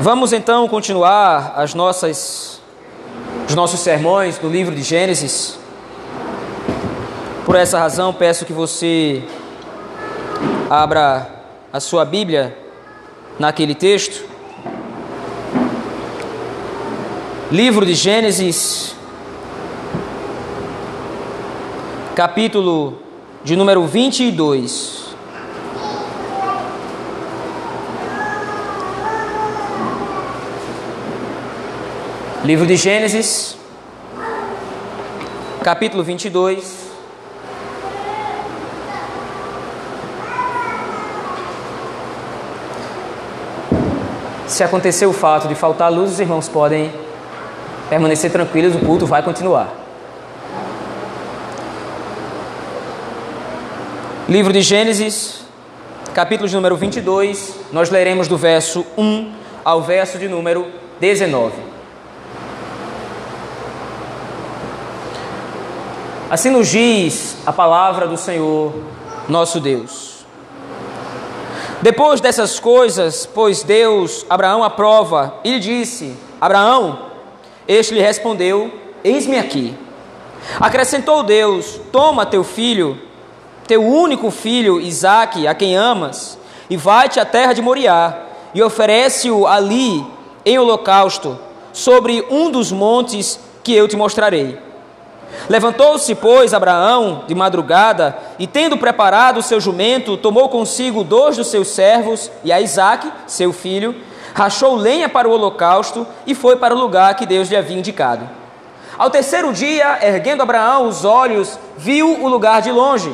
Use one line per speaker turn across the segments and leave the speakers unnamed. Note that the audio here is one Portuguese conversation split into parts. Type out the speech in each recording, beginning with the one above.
Vamos então continuar as nossas, os nossos sermões do livro de Gênesis. Por essa razão, peço que você abra a sua Bíblia naquele texto. Livro de Gênesis, capítulo de número 22. Livro de Gênesis, capítulo 22. Se acontecer o fato de faltar luz, os irmãos podem permanecer tranquilos, o culto vai continuar. Livro de Gênesis, capítulo de número 22, nós leremos do verso 1 ao verso de número 19. Assim nos diz a palavra do Senhor, nosso Deus. Depois dessas coisas, pois Deus Abraão aprova, e lhe disse: Abraão, este lhe respondeu: Eis-me aqui. Acrescentou Deus: Toma teu filho, teu único filho, Isaque, a quem amas, e vai-te à terra de Moriá, e oferece-o ali em holocausto, sobre um dos montes que eu te mostrarei. Levantou-se, pois, Abraão de madrugada e, tendo preparado o seu jumento, tomou consigo dois dos seus servos e a Isaque, seu filho, rachou lenha para o holocausto e foi para o lugar que Deus lhe havia indicado. Ao terceiro dia, erguendo Abraão os olhos, viu o lugar de longe.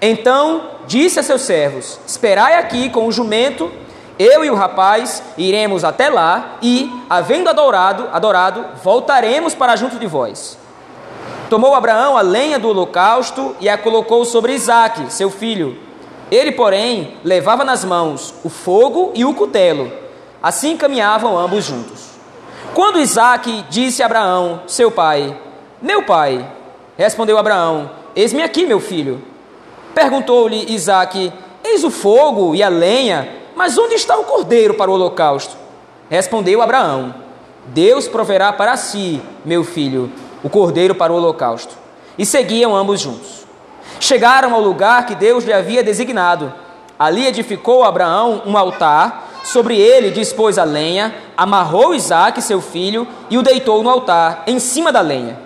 Então disse a seus servos: Esperai aqui com o jumento, eu e o rapaz iremos até lá e, havendo adorado, adorado, voltaremos para junto de vós. Tomou Abraão a lenha do holocausto e a colocou sobre Isaque, seu filho. Ele, porém, levava nas mãos o fogo e o cutelo. Assim caminhavam ambos juntos. Quando Isaque disse a Abraão, seu pai, Meu pai, respondeu Abraão, Eis-me aqui, meu filho. Perguntou-lhe Isaque, Eis o fogo e a lenha, mas onde está o cordeiro para o holocausto? Respondeu Abraão, Deus proverá para si, meu filho, o cordeiro para o holocausto. E seguiam ambos juntos. Chegaram ao lugar que Deus lhe havia designado. Ali edificou Abraão um altar, sobre ele dispôs a lenha, amarrou Isaque, seu filho, e o deitou no altar, em cima da lenha.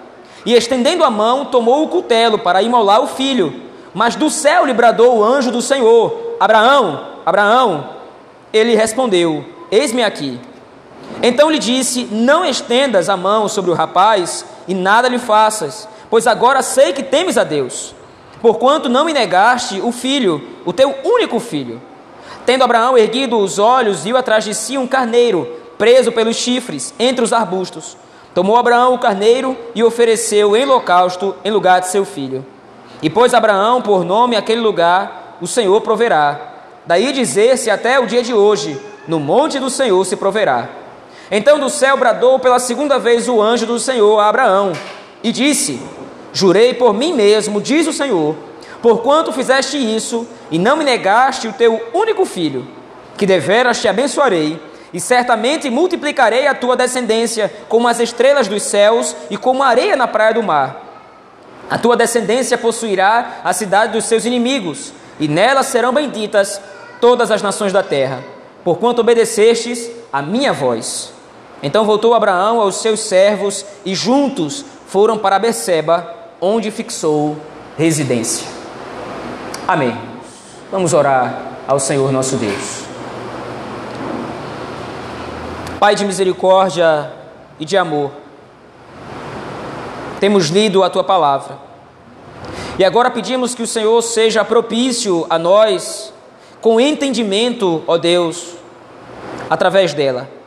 E estendendo a mão, tomou o cutelo para imolar o filho. Mas do céu lhe bradou o anjo do Senhor: Abraão, Abraão. Ele respondeu: Eis-me aqui. Então lhe disse: Não estendas a mão sobre o rapaz e nada lhe faças, pois agora sei que temes a Deus, porquanto não me negaste o filho, o teu único filho. Tendo Abraão erguido os olhos, viu atrás de si um carneiro, preso pelos chifres, entre os arbustos. Tomou Abraão o carneiro e ofereceu em holocausto em lugar de seu filho. E pôs Abraão por nome aquele lugar, o Senhor proverá. Daí dizer-se até o dia de hoje: no monte do Senhor se proverá. Então do céu bradou pela segunda vez o anjo do Senhor a Abraão e disse: Jurei por mim mesmo, diz o Senhor, porquanto fizeste isso e não me negaste o teu único filho, que deveras te abençoarei e certamente multiplicarei a tua descendência como as estrelas dos céus e como a areia na praia do mar. A tua descendência possuirá a cidade dos seus inimigos, e nela serão benditas todas as nações da terra, porquanto obedecestes a minha voz. Então voltou Abraão aos seus servos e juntos foram para Beceba, onde fixou residência. Amém. Vamos orar ao Senhor nosso Deus. Pai de misericórdia e de amor, temos lido a tua palavra. E agora pedimos que o Senhor seja propício a nós, com entendimento, ó Deus, através dela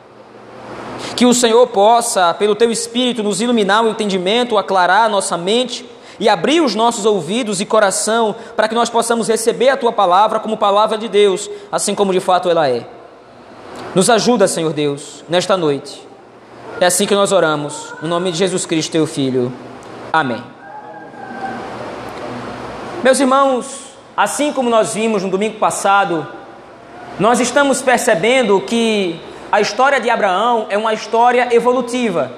que o Senhor possa, pelo teu Espírito, nos iluminar o entendimento, aclarar a nossa mente e abrir os nossos ouvidos e coração para que nós possamos receber a tua palavra como palavra de Deus, assim como de fato ela é. Nos ajuda, Senhor Deus, nesta noite. É assim que nós oramos, no nome de Jesus Cristo, teu Filho. Amém. Meus irmãos, assim como nós vimos no domingo passado, nós estamos percebendo que a história de Abraão é uma história evolutiva,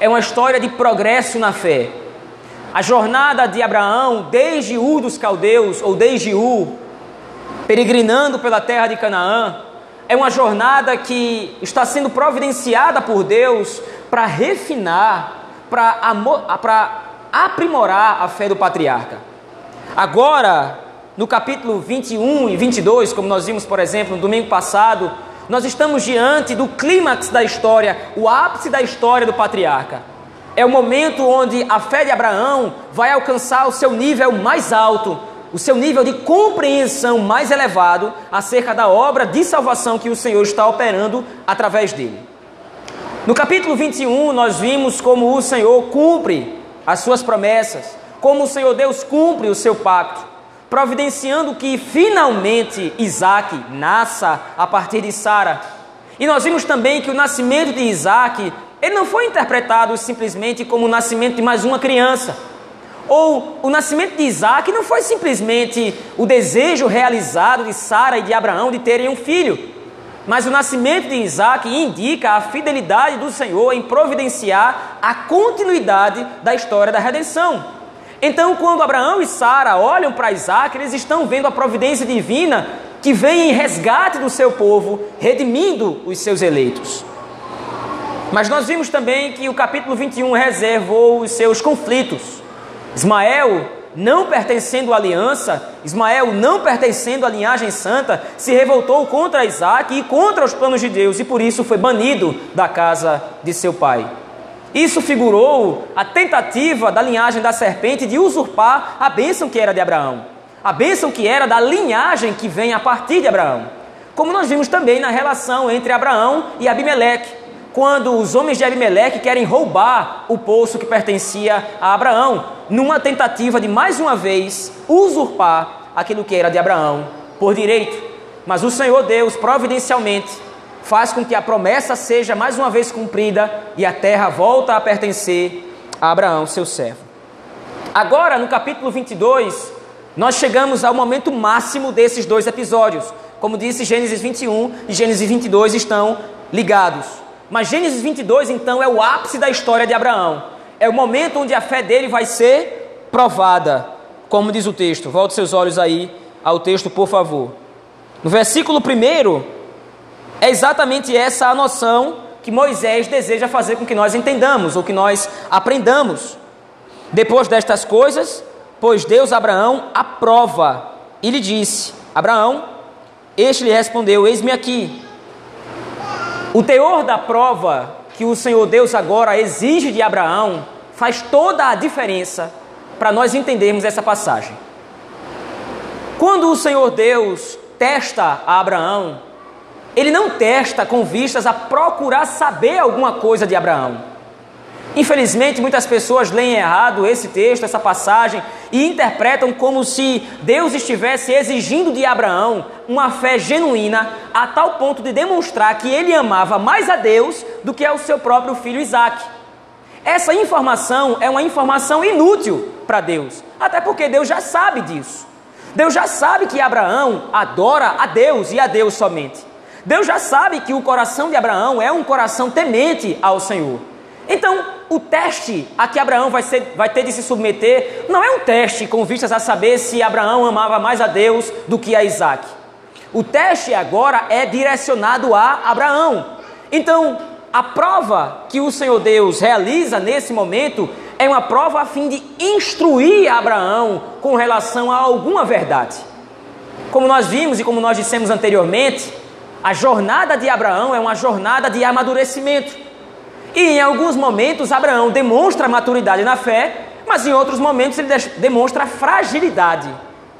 é uma história de progresso na fé. A jornada de Abraão, desde Ur dos Caldeus, ou desde Ur, peregrinando pela terra de Canaã, é uma jornada que está sendo providenciada por Deus para refinar, para aprimorar a fé do patriarca. Agora, no capítulo 21 e 22, como nós vimos, por exemplo, no domingo passado, nós estamos diante do clímax da história, o ápice da história do patriarca. É o momento onde a fé de Abraão vai alcançar o seu nível mais alto, o seu nível de compreensão mais elevado acerca da obra de salvação que o Senhor está operando através dele. No capítulo 21, nós vimos como o Senhor cumpre as suas promessas, como o Senhor Deus cumpre o seu pacto, providenciando que finalmente Isaac nasça a partir de Sara. E nós vimos também que o nascimento de Isaac, ele não foi interpretado simplesmente como o nascimento de mais uma criança ou o nascimento de Isaac não foi simplesmente o desejo realizado de Sara e de Abraão de terem um filho, mas o nascimento de Isaac indica a fidelidade do Senhor em providenciar a continuidade da história da redenção. Então, quando Abraão e Sara olham para Isaac, eles estão vendo a providência divina que vem em resgate do seu povo, redimindo os seus eleitos. Mas nós vimos também que o capítulo 21 reservou os seus conflitos. Ismael, não pertencendo à aliança, Ismael, não pertencendo à linhagem santa, se revoltou contra Isaac e contra os planos de Deus e por isso foi banido da casa de seu pai. Isso figurou a tentativa da linhagem da serpente de usurpar a bênção que era de Abraão, a bênção que era da linhagem que vem a partir de Abraão. Como nós vimos também na relação entre Abraão e Abimeleque, quando os homens de Abimeleque querem roubar o poço que pertencia a Abraão, numa tentativa de mais uma vez usurpar aquilo que era de Abraão por direito. Mas o Senhor Deus, providencialmente, faz com que a promessa seja mais uma vez cumprida e a terra volta a pertencer a Abraão, seu servo. Agora, no capítulo 22, nós chegamos ao momento máximo desses dois episódios. Como disse, Gênesis 21 e Gênesis 22 estão ligados. Mas Gênesis 22, então, é o ápice da história de Abraão. É o momento onde a fé dele vai ser provada, como diz o texto. Volte seus olhos aí ao texto, por favor. No versículo 1, é exatamente essa a noção que Moisés deseja fazer com que nós entendamos, ou que nós aprendamos. Depois destas coisas, pois Deus Abraão aprova, e lhe disse: Abraão, este lhe respondeu: Eis-me aqui. O teor da prova que o Senhor Deus agora exige de Abraão faz toda a diferença para nós entendermos essa passagem. Quando o Senhor Deus testa a Abraão, ele não testa com vistas a procurar saber alguma coisa de Abraão. Infelizmente, muitas pessoas leem errado esse texto, essa passagem, e interpretam como se Deus estivesse exigindo de Abraão uma fé genuína, a tal ponto de demonstrar que ele amava mais a Deus do que ao seu próprio filho Isaac. Essa informação é uma informação inútil para Deus, até porque Deus já sabe disso. Deus já sabe que Abraão adora a Deus e a Deus somente. Deus já sabe que o coração de Abraão é um coração temente ao Senhor. Então, o teste a que Abraão vai, ser, vai ter de se submeter não é um teste com vistas a saber se Abraão amava mais a Deus do que a Isaac. O teste agora é direcionado a Abraão. Então, a prova que o Senhor Deus realiza nesse momento é uma prova a fim de instruir Abraão com relação a alguma verdade. Como nós vimos e como nós dissemos anteriormente, a jornada de Abraão é uma jornada de amadurecimento. E em alguns momentos Abraão demonstra maturidade na fé, mas em outros momentos ele demonstra fragilidade.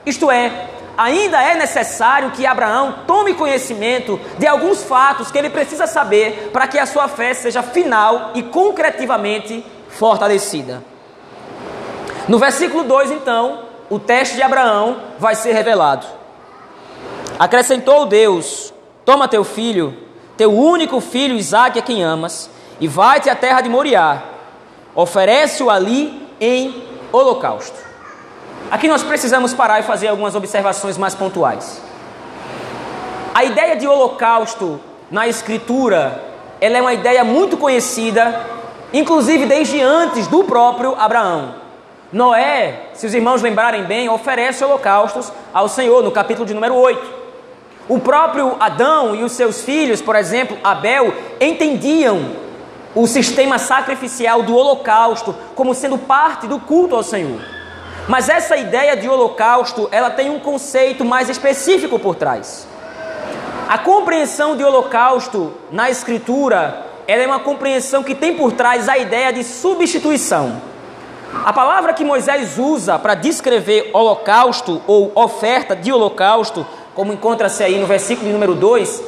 Isto é, ainda é necessário que Abraão tome conhecimento de alguns fatos que ele precisa saber para que a sua fé seja final e concretivamente fortalecida. No versículo 2, então, o teste de Abraão vai ser revelado. Acrescentou Deus: Toma teu filho, teu único filho Isaque, a quem amas, e vai-te à terra de Moriá, oferece-o ali em holocausto. Aqui nós precisamos parar e fazer algumas observações mais pontuais. A ideia de holocausto na Escritura, ela é uma ideia muito conhecida, inclusive desde antes do próprio Abraão. Noé, se os irmãos lembrarem bem, oferece holocaustos ao Senhor, no capítulo de número 8. O próprio Adão e os seus filhos, por exemplo, Abel, entendiam o sistema sacrificial do holocausto como sendo parte do culto ao Senhor. Mas essa ideia de holocausto, ela tem um conceito mais específico por trás. A compreensão de holocausto na escritura, ela é uma compreensão que tem por trás a ideia de substituição. A palavra que Moisés usa para descrever holocausto ou oferta de holocausto, como encontra-se aí no versículo número 2,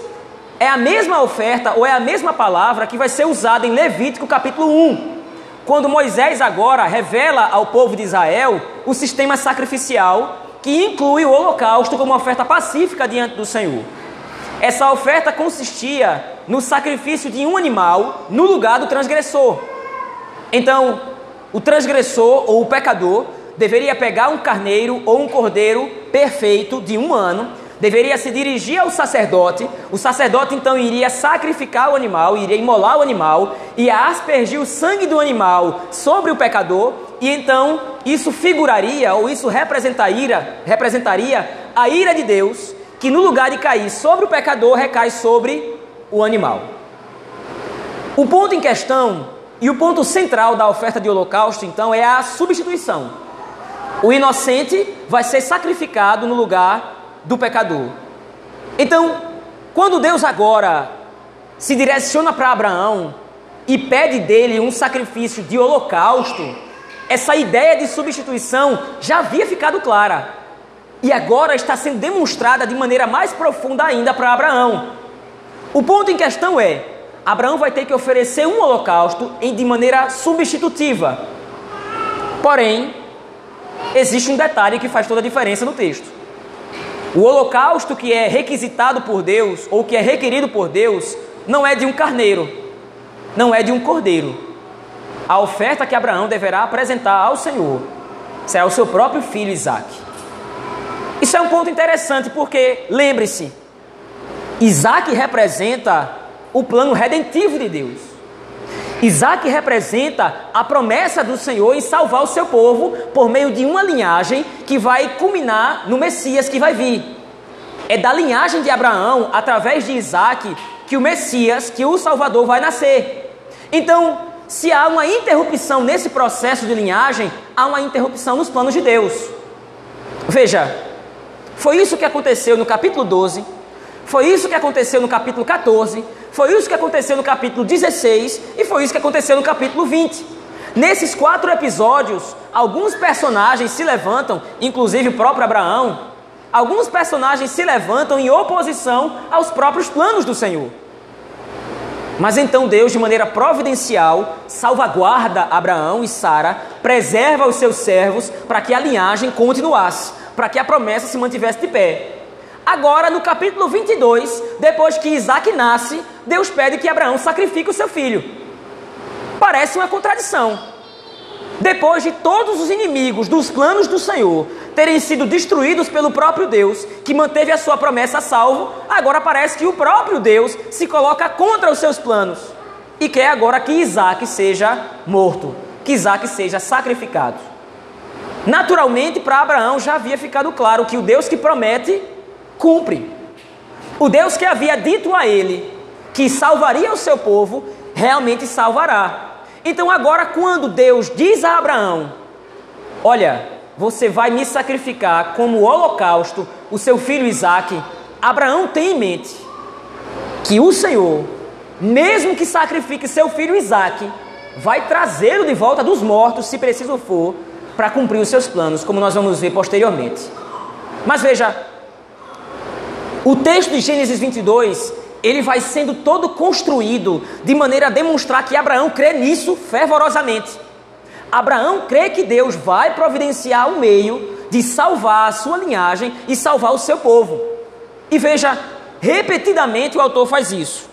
é a mesma oferta ou é a mesma palavra que vai ser usada em Levítico capítulo 1, quando Moisés agora revela ao povo de Israel o sistema sacrificial que inclui o holocausto como oferta pacífica diante do Senhor. Essa oferta consistia no sacrifício de um animal no lugar do transgressor. Então, o transgressor ou o pecador deveria pegar um carneiro ou um cordeiro perfeito de um ano, deveria se dirigir ao sacerdote, o sacerdote então iria sacrificar o animal, iria imolar o animal, e aspergir o sangue do animal sobre o pecador, e então isso figuraria ou isso representaria, representaria a ira de Deus que no lugar de cair sobre o pecador, recai sobre o animal. O ponto em questão e o ponto central da oferta de holocausto, então, é a substituição. O inocente vai ser sacrificado no lugar do pecador. Então, quando Deus agora se direciona para Abraão e pede dele um sacrifício de holocausto, essa ideia de substituição já havia ficado clara e agora está sendo demonstrada de maneira mais profunda ainda para Abraão. O ponto em questão é: Abraão vai ter que oferecer um holocausto de maneira substitutiva. Porém, existe um detalhe que faz toda a diferença no texto. O holocausto que é requisitado por Deus, ou que é requerido por Deus, não é de um carneiro, não é de um cordeiro. A oferta que Abraão deverá apresentar ao Senhor será o seu próprio filho Isaque. Isso é um ponto interessante porque, lembre-se, Isaac representa o plano redentivo de Deus. Isaac representa a promessa do Senhor em salvar o seu povo por meio de uma linhagem que vai culminar no Messias que vai vir. É da linhagem de Abraão, através de Isaac, que o Messias, que o Salvador vai nascer. Então, se há uma interrupção nesse processo de linhagem, há uma interrupção nos planos de Deus. Veja, foi isso que aconteceu no capítulo 12, foi isso que aconteceu no capítulo 14, foi isso que aconteceu no capítulo 16 e foi isso que aconteceu no capítulo 20. Nesses quatro episódios, alguns personagens se levantam, inclusive o próprio Abraão, alguns personagens se levantam em oposição aos próprios planos do Senhor. Mas então Deus, de maneira providencial, salvaguarda Abraão e Sara, preserva os seus servos para que a linhagem continuasse para que a promessa se mantivesse de pé. Agora, no capítulo 22, depois que Isaac nasce, Deus pede que Abraão sacrifique o seu filho. Parece uma contradição. Depois de todos os inimigos dos planos do Senhor terem sido destruídos pelo próprio Deus, que manteve a sua promessa a salvo, agora parece que o próprio Deus se coloca contra os seus planos e quer agora que Isaac seja morto, que Isaac seja sacrificado. Naturalmente, para Abraão já havia ficado claro que o Deus que promete, cumpre. O Deus que havia dito a ele que salvaria o seu povo, realmente salvará. Então, agora, quando Deus diz a Abraão: Olha, você vai me sacrificar como holocausto o seu filho Isaque, Abraão tem em mente que o Senhor, mesmo que sacrifique seu filho Isaque, vai trazê-lo de volta dos mortos, se preciso for, para cumprir os seus planos, como nós vamos ver posteriormente. Mas veja, o texto de Gênesis 22, ele vai sendo todo construído de maneira a demonstrar que Abraão crê nisso fervorosamente. Abraão crê que Deus vai providenciar o um meio de salvar a sua linhagem e salvar o seu povo. E veja, repetidamente o autor faz isso.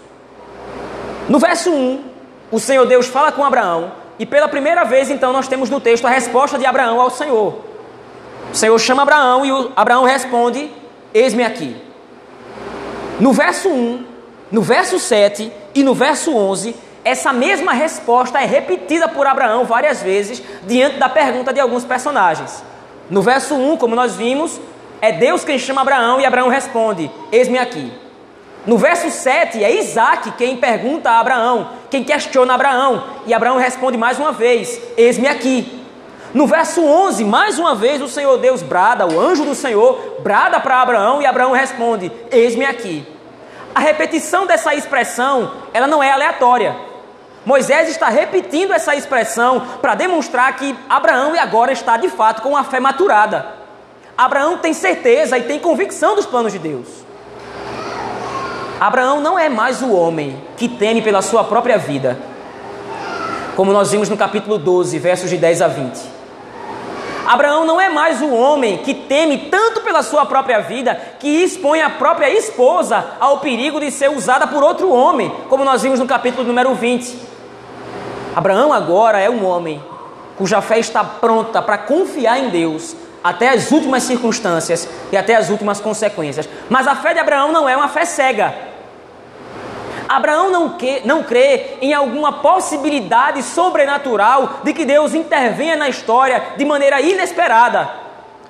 No verso 1, o Senhor Deus fala com Abraão e pela primeira vez, então, nós temos no texto a resposta de Abraão ao Senhor. O Senhor chama Abraão e Abraão responde: Eis-me aqui. No verso 1, no verso 7 e no verso 11, essa mesma resposta é repetida por Abraão várias vezes diante da pergunta de alguns personagens. No verso 1, como nós vimos, é Deus quem chama Abraão e Abraão responde: Eis-me aqui. No verso 7, é Isaac quem pergunta a Abraão, quem questiona Abraão, e Abraão responde mais uma vez: Eis-me aqui. No verso 11, mais uma vez o Senhor Deus brada, o anjo do Senhor brada para Abraão e Abraão responde: Eis-me aqui. A repetição dessa expressão, ela não é aleatória. Moisés está repetindo essa expressão para demonstrar que Abraão agora está de fato com a fé maturada. Abraão tem certeza e tem convicção dos planos de Deus. Abraão não é mais o homem que teme pela sua própria vida, como nós vimos no capítulo 12, versos de 10 a 20. Abraão não é mais o homem que teme tanto pela sua própria vida que expõe a própria esposa ao perigo de ser usada por outro homem, como nós vimos no capítulo número 20. Abraão agora é um homem cuja fé está pronta para confiar em Deus até as últimas circunstâncias e até as últimas consequências. Mas a fé de Abraão não é uma fé cega. Abraão não, que, não crê em alguma possibilidade sobrenatural de que Deus intervenha na história de maneira inesperada.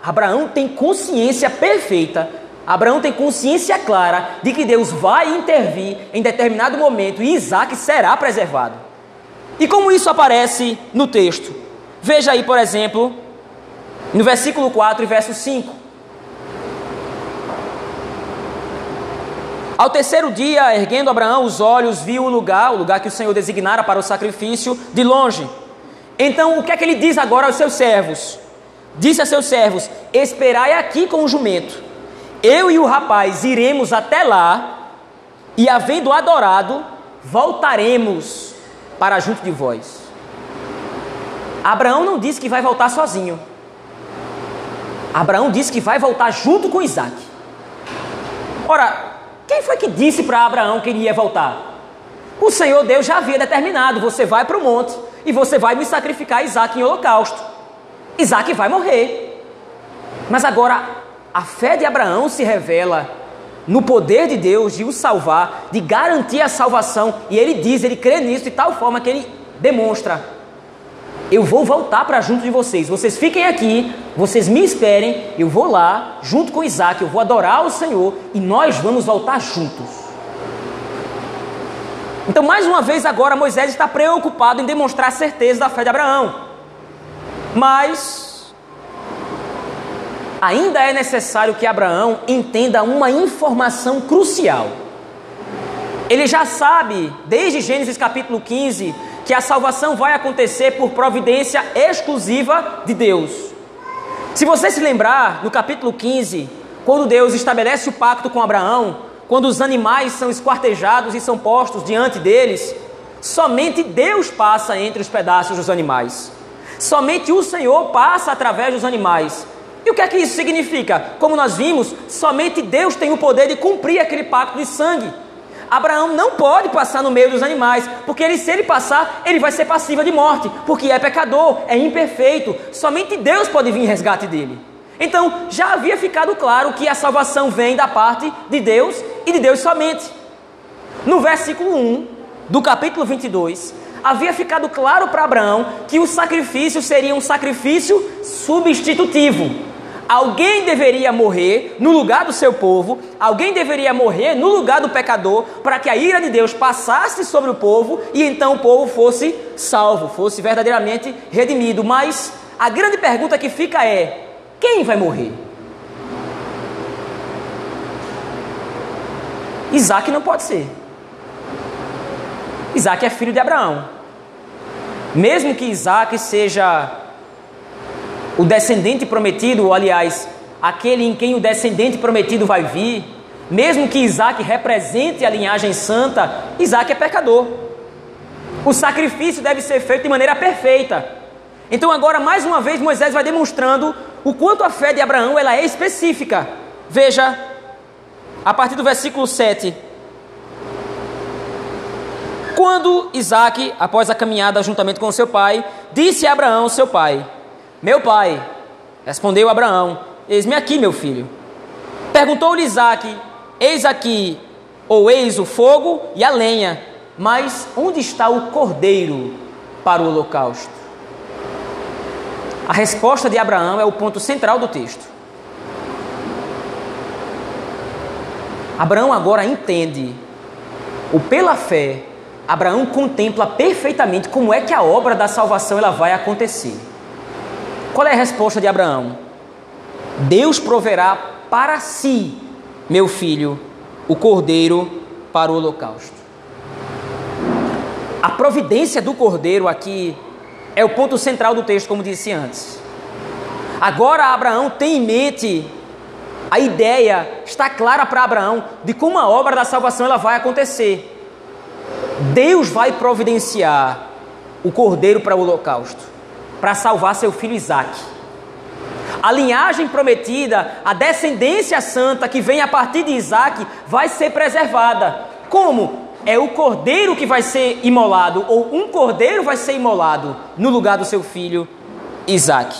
Abraão tem consciência perfeita, Abraão tem consciência clara de que Deus vai intervir em determinado momento e Isaac será preservado. E como isso aparece no texto? Veja aí, por exemplo, no versículo 4 e verso 5. Ao terceiro dia, erguendo Abraão os olhos, viu o lugar, o lugar que o Senhor designara para o sacrifício, de longe. Então, o que é que ele diz agora aos seus servos? Disse a seus servos: Esperai aqui com o jumento. Eu e o rapaz iremos até lá, e havendo adorado, voltaremos para junto de vós. Abraão não disse que vai voltar sozinho. Abraão disse que vai voltar junto com Isaac. Ora, quem foi que disse para Abraão que ele ia voltar? O Senhor Deus já havia determinado: você vai para o monte e você vai me sacrificar Isaac em holocausto. Isaac vai morrer. Mas agora, a fé de Abraão se revela no poder de Deus de o salvar, de garantir a salvação. E ele diz, ele crê nisso de tal forma que ele demonstra eu vou voltar para junto de vocês. Vocês fiquem aqui, vocês me esperem, eu vou lá, junto com Isaac, eu vou adorar o Senhor e nós vamos voltar juntos. Então, mais uma vez, agora Moisés está preocupado em demonstrar a certeza da fé de Abraão. Mas ainda é necessário que Abraão entenda uma informação crucial. Ele já sabe, desde Gênesis capítulo 15, que a salvação vai acontecer por providência exclusiva de Deus. Se você se lembrar, no capítulo 15, quando Deus estabelece o pacto com Abraão, quando os animais são esquartejados e são postos diante deles, somente Deus passa entre os pedaços dos animais. Somente o Senhor passa através dos animais. E o que é que isso significa? Como nós vimos, somente Deus tem o poder de cumprir aquele pacto de sangue. Abraão não pode passar no meio dos animais, porque ele, se ele passar, ele vai ser passível de morte, porque é pecador, é imperfeito. Somente Deus pode vir em resgate dele. Então, já havia ficado claro que a salvação vem da parte de Deus e de Deus somente. No versículo 1 do capítulo 22, havia ficado claro para Abraão que o sacrifício seria um sacrifício substitutivo. Alguém deveria morrer no lugar do seu povo, alguém deveria morrer no lugar do pecador, para que a ira de Deus passasse sobre o povo e então o povo fosse salvo, fosse verdadeiramente redimido. Mas a grande pergunta que fica é: quem vai morrer? Isaac não pode ser. Isaac é filho de Abraão. Mesmo que Isaac seja o descendente prometido, ou aliás, aquele em quem o descendente prometido vai vir, mesmo que Isaac represente a linhagem santa, Isaac é pecador. O sacrifício deve ser feito de maneira perfeita. Então agora mais uma vez Moisés vai demonstrando o quanto a fé de Abraão ela é específica. Veja a partir do versículo 7. Quando Isaac, após a caminhada juntamente com seu pai, disse a Abraão, seu pai: meu pai, respondeu Abraão: Eis-me aqui, meu filho. Perguntou-lhe Isaac: Eis aqui ou eis o fogo e a lenha, mas onde está o cordeiro para o holocausto? A resposta de Abraão é o ponto central do texto. Abraão agora entende, ou pela fé, Abraão contempla perfeitamente como é que a obra da salvação ela vai acontecer. Qual é a resposta de Abraão? Deus proverá para si, meu filho, o cordeiro para o holocausto. A providência do cordeiro aqui é o ponto central do texto, como disse antes. Agora Abraão tem em mente a ideia está clara para Abraão de como a obra da salvação ela vai acontecer. Deus vai providenciar o cordeiro para o holocausto, para salvar seu filho Isaac. A linhagem prometida, a descendência santa que vem a partir de Isaac, vai ser preservada. Como? É o cordeiro que vai ser imolado, ou um cordeiro vai ser imolado no lugar do seu filho Isaac.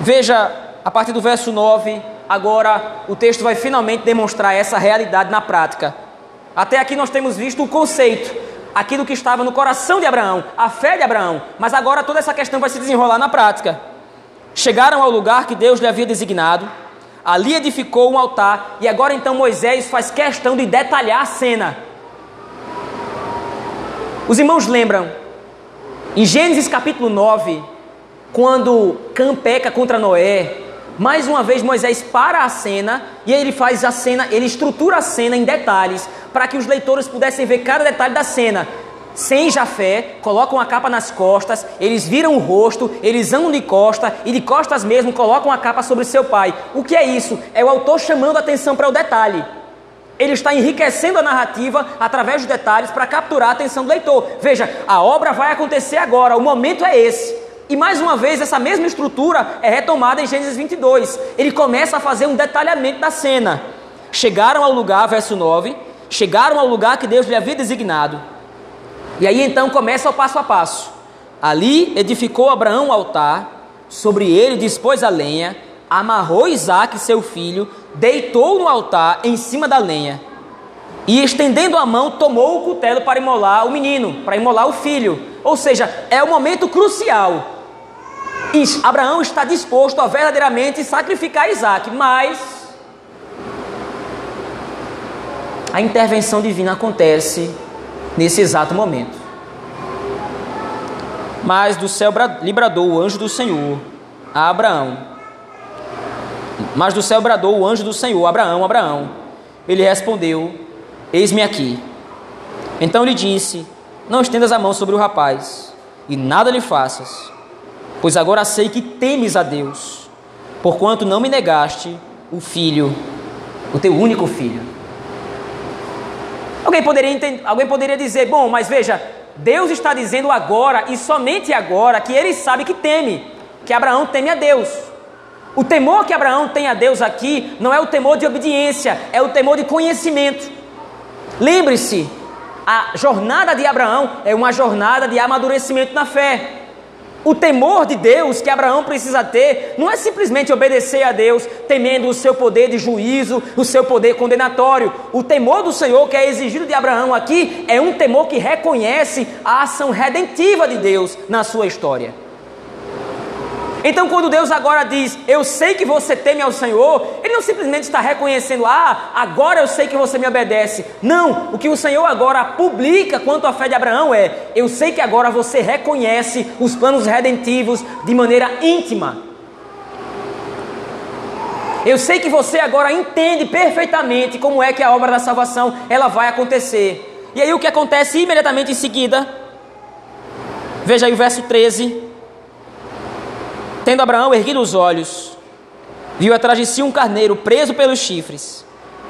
Veja, a partir do verso 9, agora o texto vai finalmente demonstrar essa realidade na prática. Até aqui nós temos visto o conceito, aquilo que estava no coração de Abraão, a fé de Abraão, mas agora toda essa questão vai se desenrolar na prática. Chegaram ao lugar que Deus lhe havia designado, ali edificou um altar, e agora então Moisés faz questão de detalhar a cena. Os irmãos lembram, em Gênesis capítulo 9, quando Cã peca contra Noé, mais uma vez Moisés para a cena e ele faz a cena, ele estrutura a cena em detalhes para que os leitores pudessem ver cada detalhe da cena sem Jafé, colocam a capa nas costas, eles viram o rosto, eles andam de costa e de costas mesmo colocam a capa sobre seu pai. O que é isso? É o autor chamando a atenção para o detalhe. Ele está enriquecendo a narrativa através dos detalhes para capturar a atenção do leitor. Veja, a obra vai acontecer agora, o momento é esse. E mais uma vez, essa mesma estrutura é retomada em Gênesis 22. Ele começa a fazer um detalhamento da cena. Chegaram ao lugar, verso 9, chegaram ao lugar que Deus lhe havia designado e aí então começa o passo a passo. Ali edificou Abraão o altar, sobre ele dispôs a lenha, amarrou Isaac, seu filho, deitou no altar em cima da lenha. E estendendo a mão, tomou o cutelo para imolar o menino, para imolar o filho. Ou seja, é o momento crucial. Abraão está disposto a verdadeiramente sacrificar Isaac, mas a intervenção divina acontece nesse exato momento. Mas do céu lhe bradou o anjo do Senhor a Abraão. Mas do céu bradou o anjo do Senhor, Abraão, Abraão. Ele respondeu: Eis-me aqui. Então lhe disse: Não estendas a mão sobre o rapaz, e nada lhe faças, pois agora sei que temes a Deus, porquanto não me negaste o filho, o teu único filho. Alguém poderia, entender, alguém poderia dizer: bom, mas veja, Deus está dizendo agora e somente agora que ele sabe que teme, que Abraão teme a Deus. O temor que Abraão tem a Deus aqui não é o temor de obediência, é o temor de conhecimento. Lembre-se, a jornada de Abraão é uma jornada de amadurecimento na fé. O temor de Deus que Abraão precisa ter não é simplesmente obedecer a Deus, temendo o seu poder de juízo, o seu poder condenatório. O temor do Senhor que é exigido de Abraão aqui é um temor que reconhece a ação redentiva de Deus na sua história. Então, quando Deus agora diz, eu sei que você teme ao Senhor, Ele não simplesmente está reconhecendo, ah, agora eu sei que você me obedece. Não, o que o Senhor agora publica quanto à fé de Abraão é, eu sei que agora você reconhece os planos redentivos de maneira íntima. Eu sei que você agora entende perfeitamente como é que a obra da salvação ela vai acontecer. E aí o que acontece imediatamente em seguida? Veja aí o verso 13. Tendo Abraão erguido os olhos, viu atrás de si um carneiro preso pelos chifres,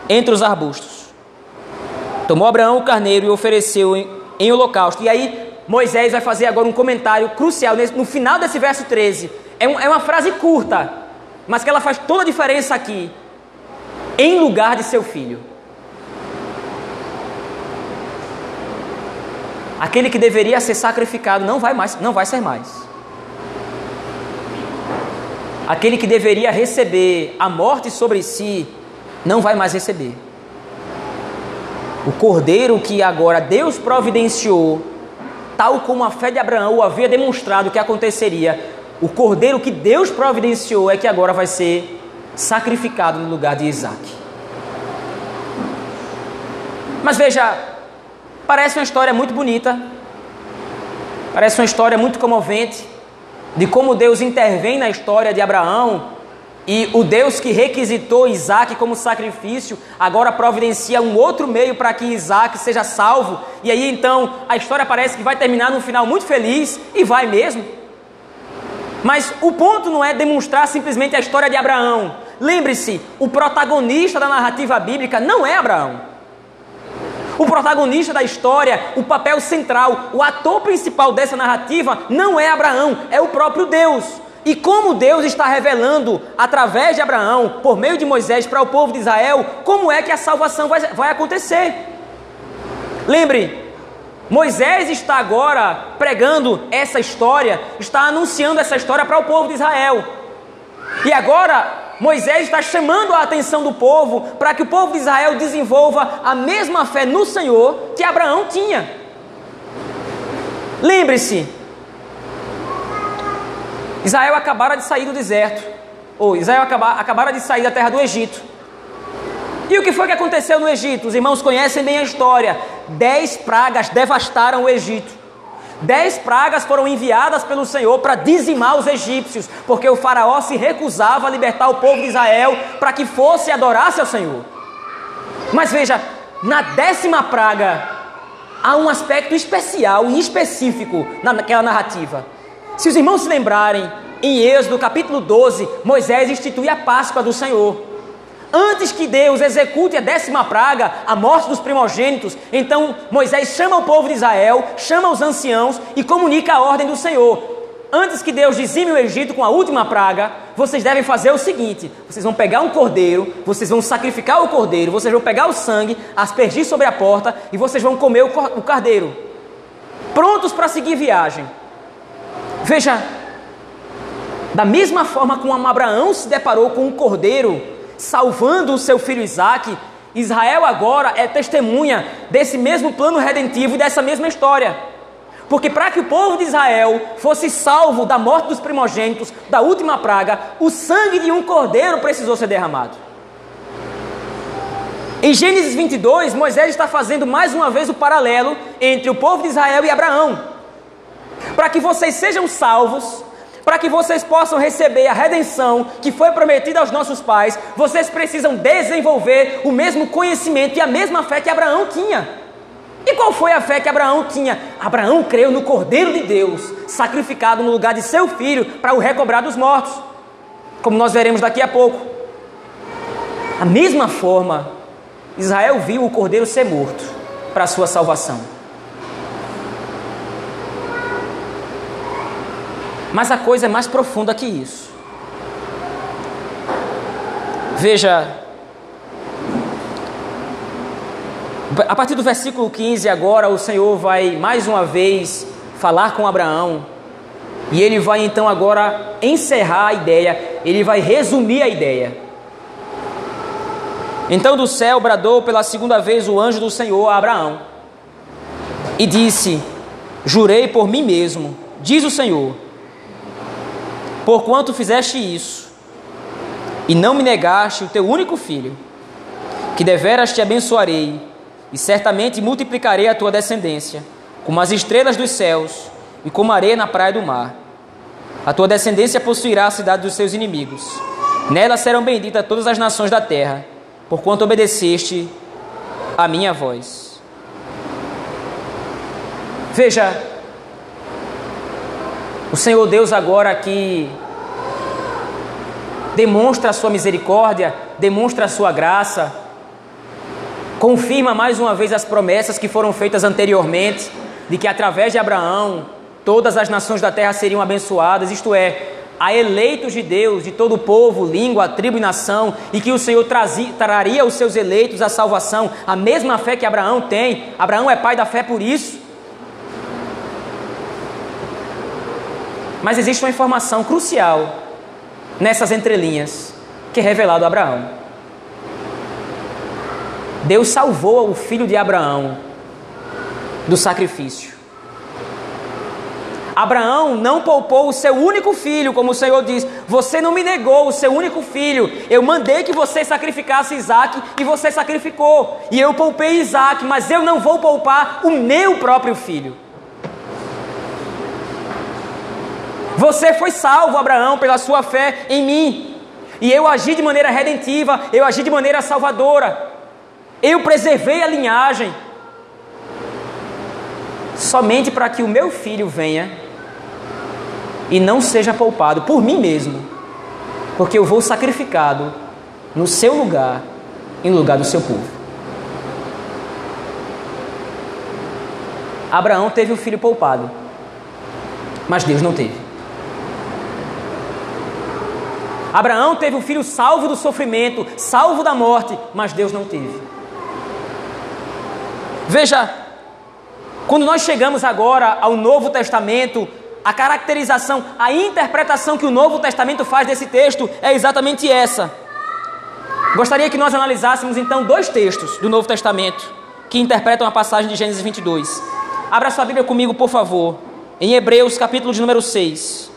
entre os arbustos. Tomou Abraão o carneiro e ofereceu em, em holocausto. E aí Moisés vai fazer agora um comentário crucial no final desse verso 13. É, um, é uma frase curta, mas que ela faz toda a diferença aqui. Em lugar de seu filho. Aquele que deveria ser sacrificado não vai mais, não vai ser mais aquele que deveria receber a morte sobre si, não vai mais receber. O cordeiro que agora Deus providenciou, tal como a fé de Abraão havia demonstrado que aconteceria, o cordeiro que Deus providenciou é que agora vai ser sacrificado no lugar de Isaac. Mas veja, parece uma história muito bonita, parece uma história muito comovente de como Deus intervém na história de Abraão e o Deus que requisitou Isaac como sacrifício, agora providencia um outro meio para que Isaac seja salvo. E aí então a história parece que vai terminar num final muito feliz, e vai mesmo. Mas o ponto não é demonstrar simplesmente a história de Abraão. Lembre-se, o protagonista da narrativa bíblica não é Abraão. O protagonista da história, o papel central, o ator principal dessa narrativa não é Abraão, é o próprio Deus. E como Deus está revelando através de Abraão, por meio de Moisés, para o povo de Israel, como é que a salvação vai, vai acontecer. Lembre, Moisés está agora pregando essa história, está anunciando essa história para o povo de Israel. E agora Moisés está chamando a atenção do povo para que o povo de Israel desenvolva a mesma fé no Senhor que Abraão tinha. Lembre-se, Israel acabara de sair do deserto, ou Israel acabara, acabara de sair da terra do Egito. E o que foi que aconteceu no Egito? Os irmãos conhecem bem a história. Dez pragas devastaram o Egito. Dez pragas foram enviadas pelo Senhor para dizimar os egípcios, porque o faraó se recusava a libertar o povo de Israel para que fosse e adorasse ao Senhor. Mas veja, na décima praga há um aspecto especial e específico naquela narrativa. Se os irmãos se lembrarem, em Êxodo capítulo 12, Moisés institui a Páscoa do Senhor. Antes que Deus execute a décima praga, a morte dos primogênitos, então Moisés chama o povo de Israel, chama os anciãos e comunica a ordem do Senhor. Antes que Deus dizime o Egito com a última praga, vocês devem fazer o seguinte: vocês vão pegar um cordeiro, vocês vão sacrificar o cordeiro, vocês vão pegar o sangue, aspergir sobre a porta e vocês vão comer o cordeiro. Prontos para seguir viagem. Veja, da mesma forma como Abraão se deparou com um cordeiro salvando o seu filho Isaac, Israel agora é testemunha desse mesmo plano redentivo e dessa mesma história. Porque para que o povo de Israel fosse salvo da morte dos primogênitos, da última praga, o sangue de um cordeiro precisou ser derramado. Em Gênesis 22, Moisés está fazendo mais uma vez o paralelo entre o povo de Israel e Abraão para que vocês sejam salvos, para que vocês possam receber a redenção que foi prometida aos nossos pais, vocês precisam desenvolver o mesmo conhecimento e a mesma fé que Abraão tinha. E qual foi a fé que Abraão tinha? Abraão creu no Cordeiro de Deus, sacrificado no lugar de seu filho para o recobrar dos mortos, como nós veremos daqui a pouco. A mesma forma, Israel viu o Cordeiro ser morto para a sua salvação. Mas a coisa é mais profunda que isso. Veja, a partir do versículo 15, agora o Senhor vai mais uma vez falar com Abraão. E ele vai então agora encerrar a ideia, ele vai resumir a ideia. Então do céu bradou pela segunda vez o anjo do Senhor a Abraão e disse: Jurei por mim mesmo, diz o Senhor Porquanto fizeste isso, e não me negaste o teu único filho, que deveras te abençoarei, e certamente multiplicarei a tua descendência, como as estrelas dos céus e como areia na praia do mar. A tua descendência possuirá a cidade dos seus inimigos. Nela serão benditas todas as nações da terra, porquanto obedeceste a minha voz. Veja, o Senhor Deus agora aqui demonstra a sua misericórdia, demonstra a sua graça, confirma mais uma vez as promessas que foram feitas anteriormente, de que através de Abraão todas as nações da terra seriam abençoadas, isto é, a eleitos de Deus, de todo o povo, língua, tribo e nação, e que o Senhor trazia, traria os seus eleitos à salvação, a mesma fé que Abraão tem. Abraão é pai da fé por isso. Mas existe uma informação crucial nessas entrelinhas que é revelado a Abraão. Deus salvou o filho de Abraão do sacrifício. Abraão não poupou o seu único filho, como o Senhor diz: Você não me negou o seu único filho. Eu mandei que você sacrificasse Isaac e você sacrificou. E eu poupei Isaac, mas eu não vou poupar o meu próprio filho. Você foi salvo, Abraão, pela sua fé em mim. E eu agi de maneira redentiva, eu agi de maneira salvadora. Eu preservei a linhagem. Somente para que o meu filho venha e não seja poupado por mim mesmo, porque eu vou sacrificado no seu lugar, em lugar do seu povo. Abraão teve um filho poupado, mas Deus não teve. Abraão teve um filho salvo do sofrimento, salvo da morte, mas Deus não teve. Veja, quando nós chegamos agora ao Novo Testamento, a caracterização, a interpretação que o Novo Testamento faz desse texto é exatamente essa. Gostaria que nós analisássemos então dois textos do Novo Testamento que interpretam a passagem de Gênesis 22. Abra sua Bíblia comigo, por favor, em Hebreus, capítulo de número 6.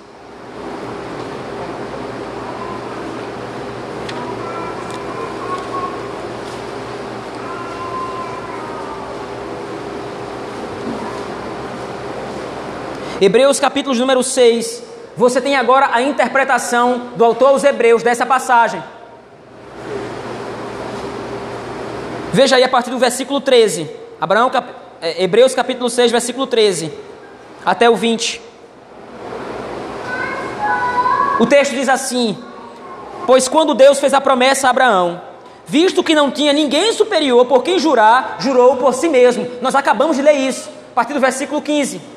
Hebreus capítulo número 6. Você tem agora a interpretação do autor aos Hebreus dessa passagem. Veja aí a partir do versículo 13. Abraão, cap... É, Hebreus capítulo 6, versículo 13 até o 20. O texto diz assim: Pois quando Deus fez a promessa a Abraão, visto que não tinha ninguém superior por quem jurar, jurou por si mesmo. Nós acabamos de ler isso, a partir do versículo 15.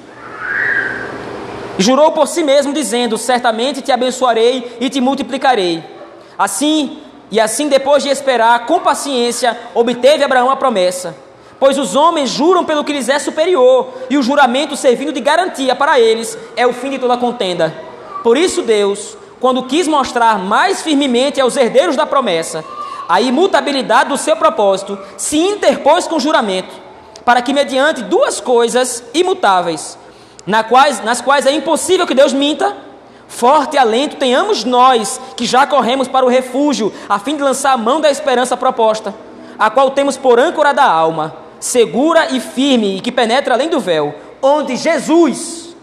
Jurou por si mesmo, dizendo: Certamente te abençoarei e te multiplicarei. Assim, e assim, depois de esperar com paciência, obteve Abraão a promessa. Pois os homens juram pelo que lhes é superior, e o juramento servindo de garantia para eles é o fim de toda contenda. Por isso, Deus, quando quis mostrar mais firmemente aos herdeiros da promessa a imutabilidade do seu propósito, se interpôs com juramento, para que, mediante duas coisas imutáveis, na quais, nas quais é impossível que Deus minta, forte alento tenhamos nós que já corremos para o refúgio, a fim de lançar a mão da esperança proposta, a qual temos por âncora da alma, segura e firme e que penetra além do véu, onde Jesus,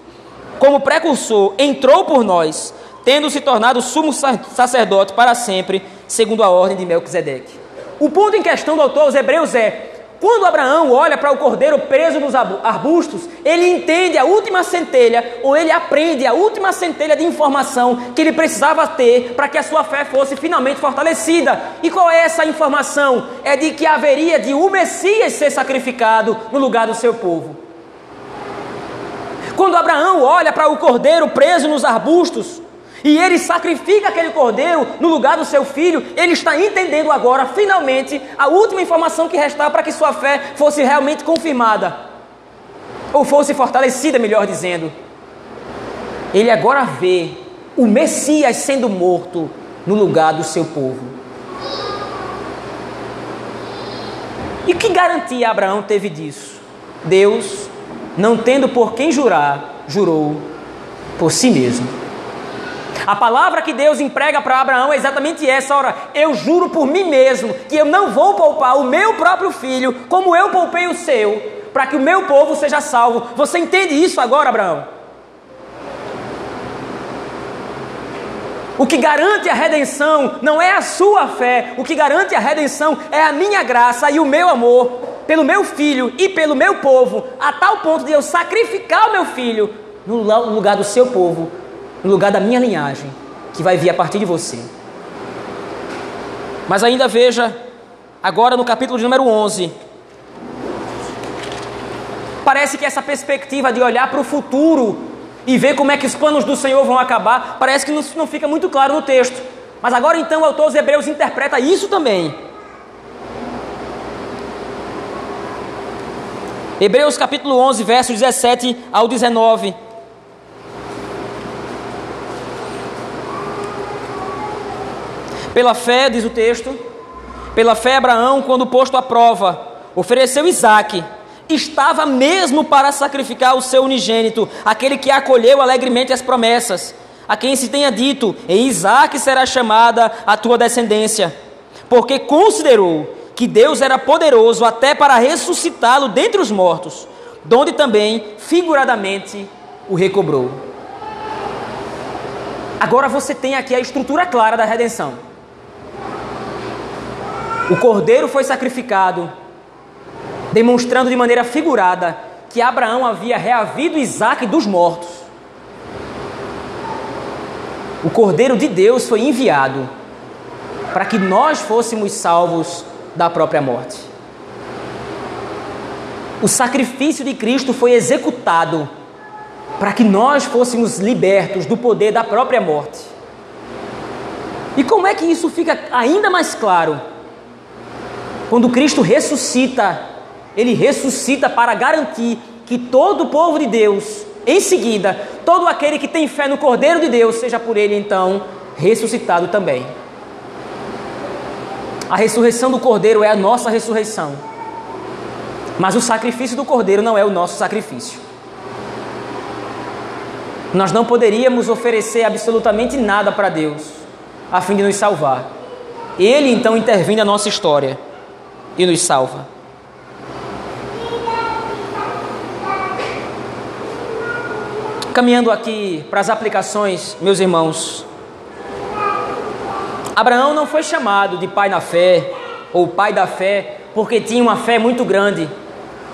como precursor, entrou por nós, tendo se tornado sumo sacerdote para sempre, segundo a ordem de Melquisedeque. O ponto em questão do autor aos Hebreus é: quando Abraão olha para o cordeiro preso nos arbustos, ele entende a última centelha, ou ele aprende a última centelha de informação que ele precisava ter para que a sua fé fosse finalmente fortalecida. E qual é essa informação? É de que haveria de o Messias ser sacrificado no lugar do seu povo. Quando Abraão olha para o cordeiro preso nos arbustos, e ele sacrifica aquele cordeiro no lugar do seu filho, ele está entendendo agora, finalmente, a última informação que restava para que sua fé fosse realmente confirmada, ou fosse fortalecida, melhor dizendo. Ele agora vê o Messias sendo morto no lugar do seu povo. E que garantia Abraão teve disso? Deus, não tendo por quem jurar, jurou por si mesmo. A palavra que Deus emprega para Abraão é exatamente essa: ora, eu juro por mim mesmo que eu não vou poupar o meu próprio filho como eu poupei o seu, para que o meu povo seja salvo. Você entende isso agora, Abraão? O que garante a redenção não é a sua fé, o que garante a redenção é a minha graça e o meu amor pelo meu filho e pelo meu povo, a tal ponto de eu sacrificar o meu filho no lugar do seu povo, no lugar da minha linhagem, que vai vir a partir de você. Mas ainda veja, agora no capítulo de número 11, parece que essa perspectiva de olhar para o futuro e ver como é que os planos do Senhor vão acabar, parece que não, não fica muito claro no texto. Mas agora então o autor dos Hebreus interpreta isso também. Hebreus capítulo 11, versos 17 ao 19. Pela fé, diz o texto, Pela fé, Abraão, quando posto à prova, ofereceu Isaque. Estava mesmo para sacrificar o seu unigênito, aquele que acolheu alegremente as promessas, a quem se tenha dito: Em Isaque será chamada a tua descendência, porque considerou que Deus era poderoso até para ressuscitá-lo dentre os mortos, donde também, figuradamente, o recobrou. Agora você tem aqui a estrutura clara da redenção. O cordeiro foi sacrificado, demonstrando de maneira figurada que Abraão havia reavido Isaac dos mortos. O cordeiro de Deus foi enviado para que nós fôssemos salvos da própria morte. O sacrifício de Cristo foi executado para que nós fôssemos libertos do poder da própria morte. E como é que isso fica ainda mais claro? Quando Cristo ressuscita, ele ressuscita para garantir que todo o povo de Deus, em seguida, todo aquele que tem fé no Cordeiro de Deus, seja por ele então ressuscitado também. A ressurreição do Cordeiro é a nossa ressurreição. Mas o sacrifício do Cordeiro não é o nosso sacrifício. Nós não poderíamos oferecer absolutamente nada para Deus a fim de nos salvar. Ele então intervém na nossa história e nos salva. Caminhando aqui para as aplicações, meus irmãos, Abraão não foi chamado de pai na fé ou pai da fé porque tinha uma fé muito grande.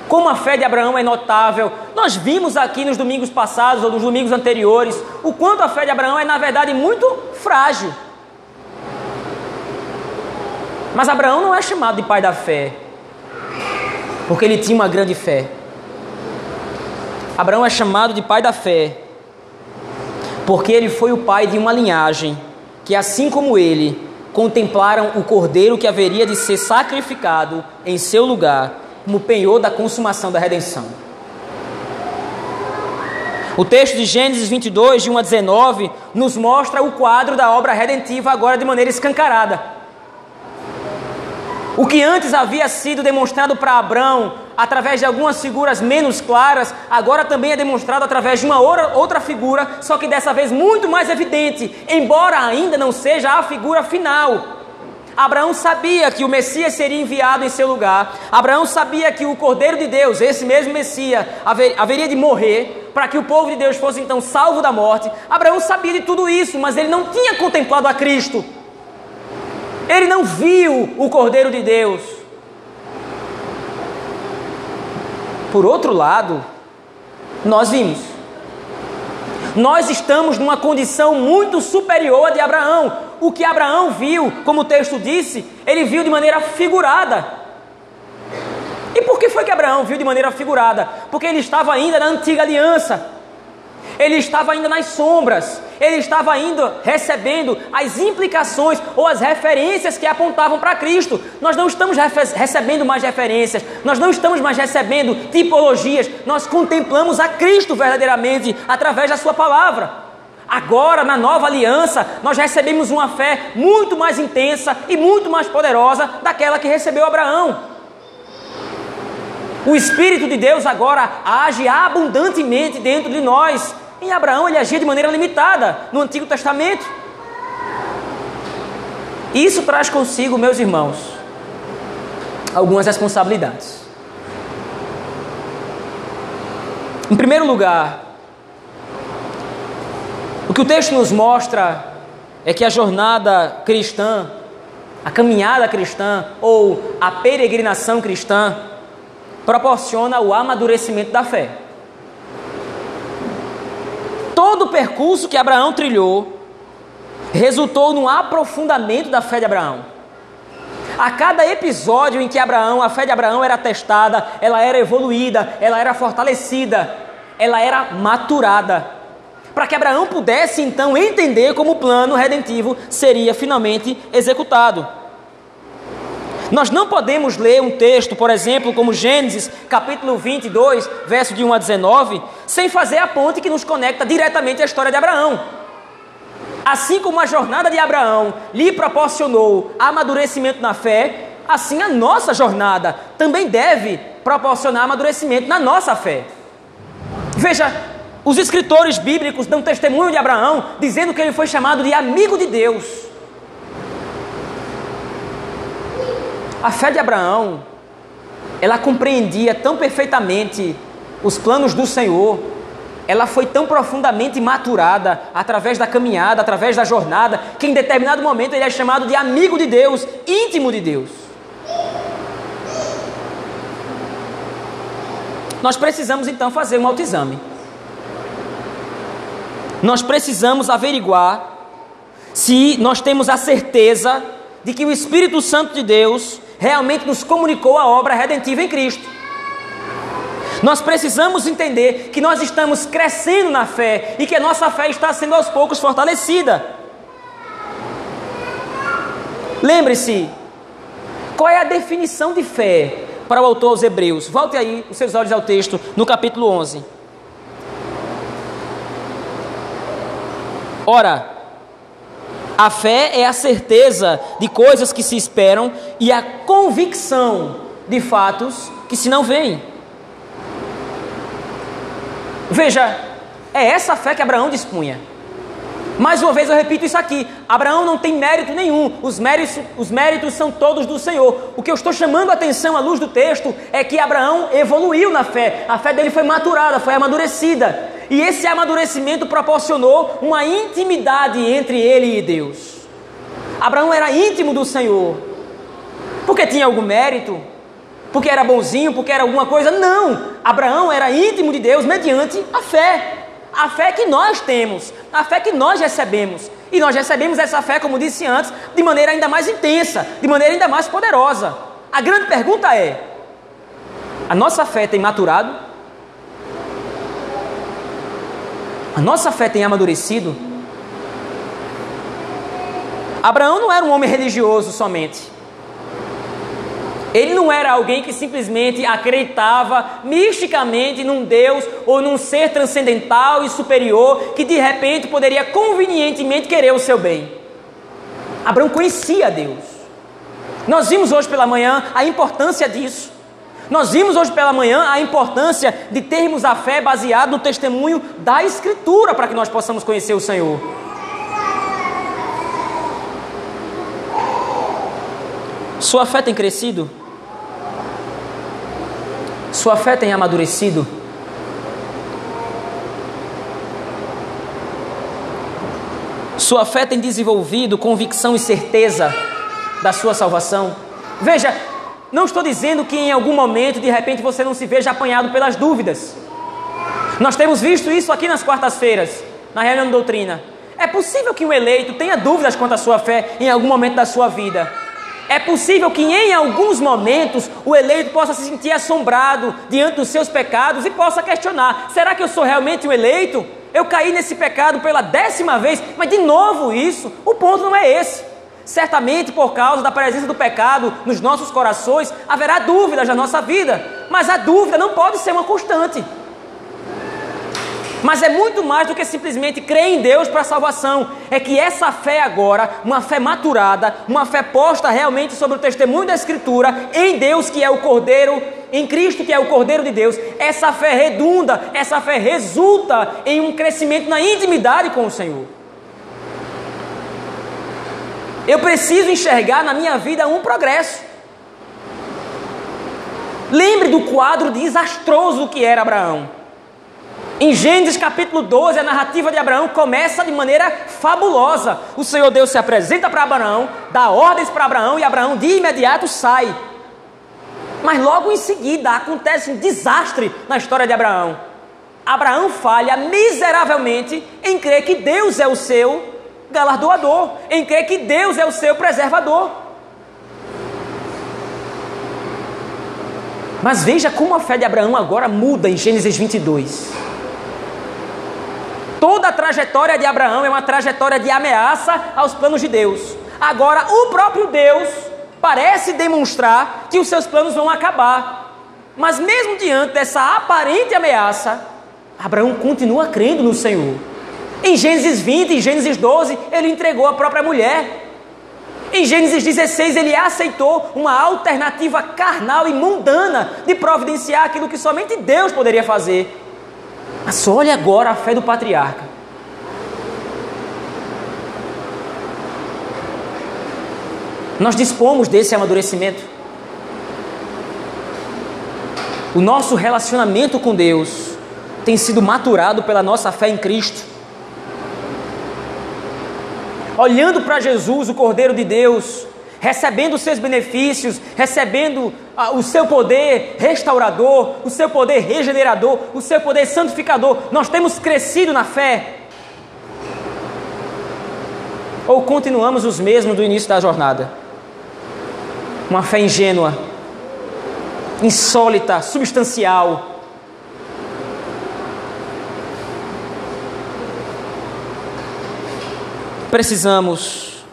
Como a fé de Abraão é notável, nós vimos aqui nos domingos passados ou nos domingos anteriores o quanto a fé de Abraão é, na verdade, muito frágil. Mas Abraão não é chamado de pai da fé, porque ele tinha uma grande fé. Abraão é chamado de pai da fé, porque ele foi o pai de uma linhagem que, assim como ele, contemplaram o cordeiro que haveria de ser sacrificado em seu lugar, como penhor da consumação da redenção. O texto de Gênesis 22, de 1 a 19, nos mostra o quadro da obra redentiva agora de maneira escancarada. O que antes havia sido demonstrado para Abraão através de algumas figuras menos claras, agora também é demonstrado através de uma outra figura, só que dessa vez muito mais evidente, embora ainda não seja a figura final. Abraão sabia que o Messias seria enviado em seu lugar. Abraão sabia que o Cordeiro de Deus, esse mesmo Messias, haver, haveria de morrer para que o povo de Deus fosse então salvo da morte. Abraão sabia de tudo isso, mas ele não tinha contemplado a Cristo. Ele não viu o Cordeiro de Deus. Por outro lado, nós vimos. Nós estamos numa condição muito superior à de Abraão. O que Abraão viu, como o texto disse, ele viu de maneira figurada. E por que foi que Abraão viu de maneira figurada? Porque ele estava ainda na antiga aliança ele estava ainda nas sombras, ele estava ainda recebendo as implicações ou as referências que apontavam para Cristo. Nós não estamos recebendo mais referências, nós não estamos mais recebendo tipologias, nós contemplamos a Cristo verdadeiramente através da Sua palavra. Agora, na nova aliança, nós recebemos uma fé muito mais intensa e muito mais poderosa daquela que recebeu Abraão. O Espírito de Deus agora age abundantemente dentro de nós. Em Abraão ele agia de maneira limitada no Antigo Testamento. Isso traz consigo, meus irmãos, algumas responsabilidades. Em primeiro lugar, o que o texto nos mostra é que a jornada cristã, a caminhada cristã ou a peregrinação cristã proporciona o amadurecimento da fé. Todo o percurso que Abraão trilhou resultou no aprofundamento da fé de Abraão. A cada episódio em que Abraão, a fé de Abraão era testada, ela era evoluída, ela era fortalecida, ela era maturada, para que Abraão pudesse então entender como o plano redentivo seria finalmente executado. Nós não podemos ler um texto, por exemplo, como Gênesis, capítulo 22, verso de 1 a 19, sem fazer a ponte que nos conecta diretamente à história de Abraão. Assim como a jornada de Abraão lhe proporcionou amadurecimento na fé, assim a nossa jornada também deve proporcionar amadurecimento na nossa fé. Veja, os escritores bíblicos dão testemunho de Abraão, dizendo que ele foi chamado de amigo de Deus. A fé de Abraão, ela compreendia tão perfeitamente os planos do Senhor, ela foi tão profundamente maturada através da caminhada, através da jornada, que em determinado momento ele é chamado de amigo de Deus, íntimo de Deus. Nós precisamos então fazer um autoexame. Nós precisamos averiguar se nós temos a certeza de que o Espírito Santo de Deus realmente nos comunicou a obra redentiva em Cristo. Nós precisamos entender que nós estamos crescendo na fé e que a nossa fé está sendo aos poucos fortalecida. Lembre-se, qual é a definição de fé para o autor aos Hebreus? Volte aí os seus olhos ao texto, no capítulo 11. Ora, a fé é a certeza de coisas que se esperam e a convicção de fatos que se não veem. Veja, é essa fé que Abraão dispunha. Mais uma vez eu repito isso aqui: Abraão não tem mérito nenhum, os méritos, os méritos são todos do Senhor. O que eu estou chamando a atenção à luz do texto é que Abraão evoluiu na fé, a fé dele foi maturada, foi amadurecida, e esse amadurecimento proporcionou uma intimidade entre ele e Deus. Abraão era íntimo do Senhor, porque tinha algum mérito, porque era bonzinho, porque era alguma coisa. Não! Abraão era íntimo de Deus mediante a fé. A fé que nós temos, a fé que nós recebemos. E nós recebemos essa fé, como disse antes, de maneira ainda mais intensa, de maneira ainda mais poderosa. A grande pergunta é: a nossa fé tem maturado? A nossa fé tem amadurecido? Abraão não era um homem religioso somente. Ele não era alguém que simplesmente acreditava misticamente num Deus ou num ser transcendental e superior que de repente poderia convenientemente querer o seu bem. Abraão conhecia Deus. Nós vimos hoje pela manhã a importância disso. Nós vimos hoje pela manhã a importância de termos a fé baseada no testemunho da Escritura para que nós possamos conhecer o Senhor. Sua fé tem crescido? Sua fé tem amadurecido? Sua fé tem desenvolvido convicção e certeza da sua salvação? Veja, não estou dizendo que em algum momento, de repente, você não se veja apanhado pelas dúvidas. Nós temos visto isso aqui nas quartas-feiras, na reunião de doutrina. É possível que um eleito tenha dúvidas quanto à sua fé em algum momento da sua vida. É possível que em alguns momentos o eleito possa se sentir assombrado diante dos seus pecados e possa questionar: será que eu sou realmente um eleito? Eu caí nesse pecado pela décima vez, mas de novo isso? O ponto não é esse. Certamente por causa da presença do pecado nos nossos corações haverá dúvidas na nossa vida, mas a dúvida não pode ser uma constante. Mas é muito mais do que simplesmente crer em Deus para a salvação. É que essa fé agora, uma fé maturada, uma fé posta realmente sobre o testemunho da Escritura, em Deus que é o Cordeiro, em Cristo que é o Cordeiro de Deus, essa fé redunda, essa fé resulta em um crescimento na intimidade com o Senhor. Eu preciso enxergar na minha vida um progresso. Lembre do quadro desastroso que era Abraão. Em Gênesis capítulo 12, a narrativa de Abraão começa de maneira fabulosa. O Senhor Deus se apresenta para Abraão, dá ordens para Abraão e Abraão de imediato sai. Mas logo em seguida acontece um desastre na história de Abraão. Abraão falha miseravelmente em crer que Deus é o seu galardoador, em crer que Deus é o seu preservador. Mas veja como a fé de Abraão agora muda em Gênesis 22. Toda a trajetória de Abraão é uma trajetória de ameaça aos planos de Deus. Agora, o próprio Deus parece demonstrar que os seus planos vão acabar. Mas, mesmo diante dessa aparente ameaça, Abraão continua crendo no Senhor. Em Gênesis 20, em Gênesis 12, ele entregou a própria mulher. Em Gênesis 16, ele aceitou uma alternativa carnal e mundana de providenciar aquilo que somente Deus poderia fazer. Mas olhe agora a fé do patriarca. Nós dispomos desse amadurecimento. O nosso relacionamento com Deus tem sido maturado pela nossa fé em Cristo. Olhando para Jesus, o Cordeiro de Deus, recebendo os seus benefícios, recebendo ah, o seu poder restaurador, o seu poder regenerador, o seu poder santificador, nós temos crescido na fé. Ou continuamos os mesmos do início da jornada? Uma fé ingênua, insólita, substancial, precisamos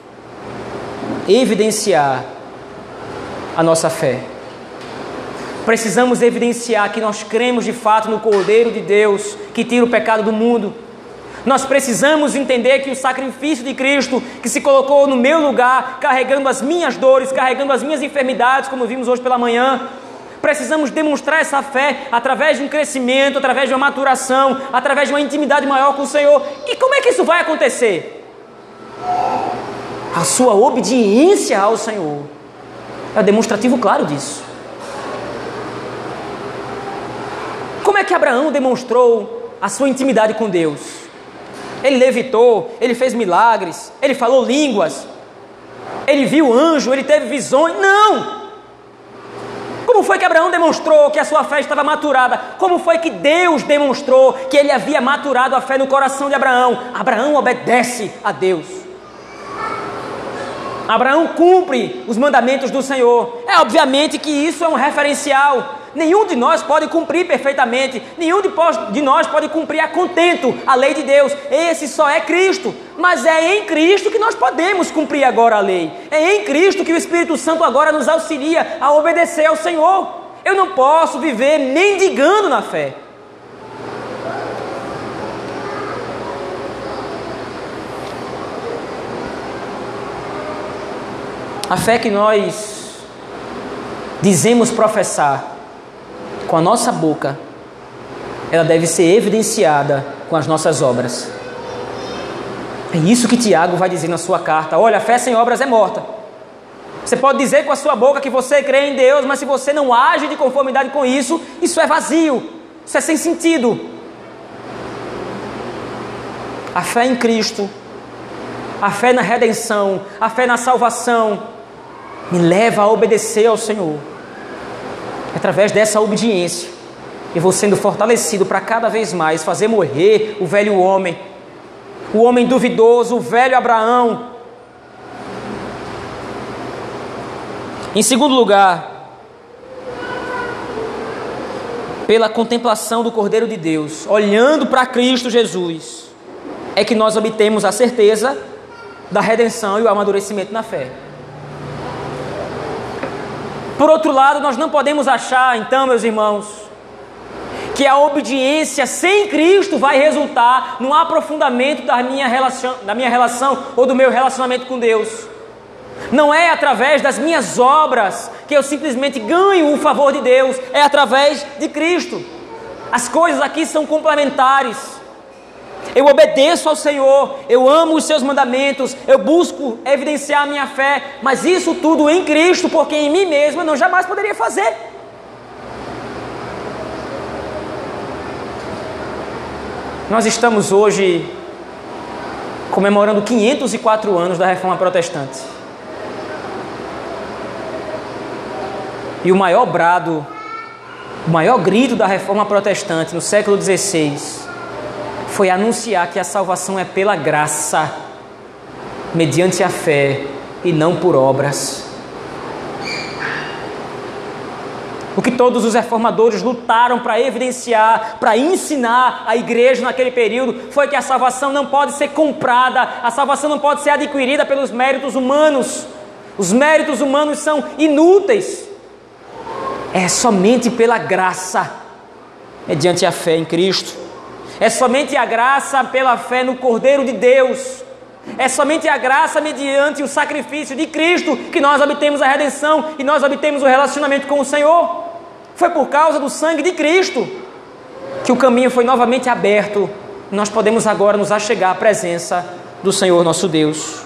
evidenciar a nossa fé. Precisamos evidenciar que nós cremos de fato no Cordeiro de Deus que tira o pecado do mundo. Nós precisamos entender que o sacrifício de Cristo, que se colocou no meu lugar, carregando as minhas dores, carregando as minhas enfermidades, como vimos hoje pela manhã, precisamos demonstrar essa fé através de um crescimento, através de uma maturação, através de uma intimidade maior com o Senhor. E como é que isso vai acontecer? A sua obediência ao Senhor é demonstrativo claro disso. Como é que Abraão demonstrou a sua intimidade com Deus? Ele levitou, ele fez milagres, ele falou línguas, ele viu anjo, ele teve visões. Não! Como foi que Abraão demonstrou que a sua fé estava maturada? Como foi que Deus demonstrou que ele havia maturado a fé no coração de Abraão? Abraão obedece a Deus. Abraão cumpre os mandamentos do Senhor. É obviamente que isso é um referencial. Nenhum de nós pode cumprir perfeitamente, nenhum de nós pode cumprir a contento a lei de Deus. Esse só é Cristo. Mas é em Cristo que nós podemos cumprir agora a lei. É em Cristo que o Espírito Santo agora nos auxilia a obedecer ao Senhor. Eu não posso viver mendigando na fé. A fé que nós dizemos professar com a nossa boca, ela deve ser evidenciada com as nossas obras. É isso que Tiago vai dizer na sua carta. Olha, a fé sem obras é morta. Você pode dizer com a sua boca que você crê em Deus, mas se você não age de conformidade com isso, isso é vazio, isso é sem sentido. A fé em Cristo, a fé na redenção, a fé na salvação, me leva a obedecer ao Senhor. Através dessa obediência, eu vou sendo fortalecido para cada vez mais fazer morrer o velho homem, o homem duvidoso, o velho Abraão. Em segundo lugar, pela contemplação do Cordeiro de Deus, olhando para Cristo Jesus, é que nós obtemos a certeza da redenção e o amadurecimento na fé. Por outro lado, nós não podemos achar, então, meus irmãos, que a obediência sem Cristo vai resultar no aprofundamento da minha relação, da minha relação ou do meu relacionamento com Deus. Não é através das minhas obras que eu simplesmente ganho o favor de Deus, é através de Cristo. As coisas aqui são complementares eu obedeço ao Senhor, eu amo os seus mandamentos, eu busco evidenciar a minha fé, mas isso tudo em Cristo, porque em mim mesmo eu não jamais poderia fazer. Nós estamos hoje comemorando 504 anos da Reforma Protestante. E o maior brado, o maior grito da Reforma Protestante no século XVI foi anunciar que a salvação é pela graça, mediante a fé e não por obras. O que todos os reformadores lutaram para evidenciar, para ensinar a igreja naquele período, foi que a salvação não pode ser comprada, a salvação não pode ser adquirida pelos méritos humanos. Os méritos humanos são inúteis. É somente pela graça, mediante a fé em Cristo. É somente a graça pela fé no Cordeiro de Deus É somente a graça mediante o sacrifício de Cristo que nós obtemos a redenção e nós obtemos o relacionamento com o Senhor. Foi por causa do sangue de Cristo que o caminho foi novamente aberto. Nós podemos agora nos achegar à presença do Senhor nosso Deus.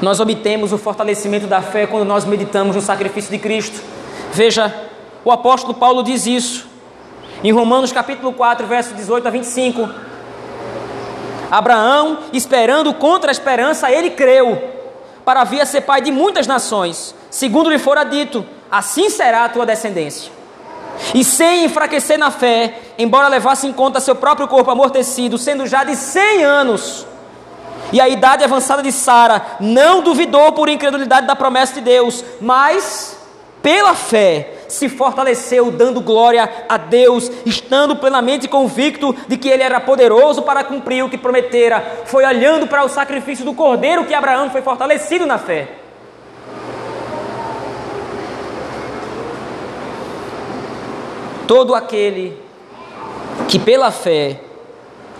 Nós obtemos o fortalecimento da fé quando nós meditamos no sacrifício de Cristo. Veja, o apóstolo Paulo diz isso em Romanos capítulo 4, verso 18 a 25. Abraão, esperando contra a esperança, ele creu, para vir a ser pai de muitas nações, segundo lhe fora dito, assim será a tua descendência. E sem enfraquecer na fé, embora levasse em conta seu próprio corpo amortecido, sendo já de cem anos, e a idade avançada de Sara, não duvidou por incredulidade da promessa de Deus, mas pela fé se fortaleceu, dando glória a Deus, estando plenamente convicto de que Ele era poderoso para cumprir o que prometera. Foi olhando para o sacrifício do cordeiro que Abraão foi fortalecido na fé. Todo aquele que pela fé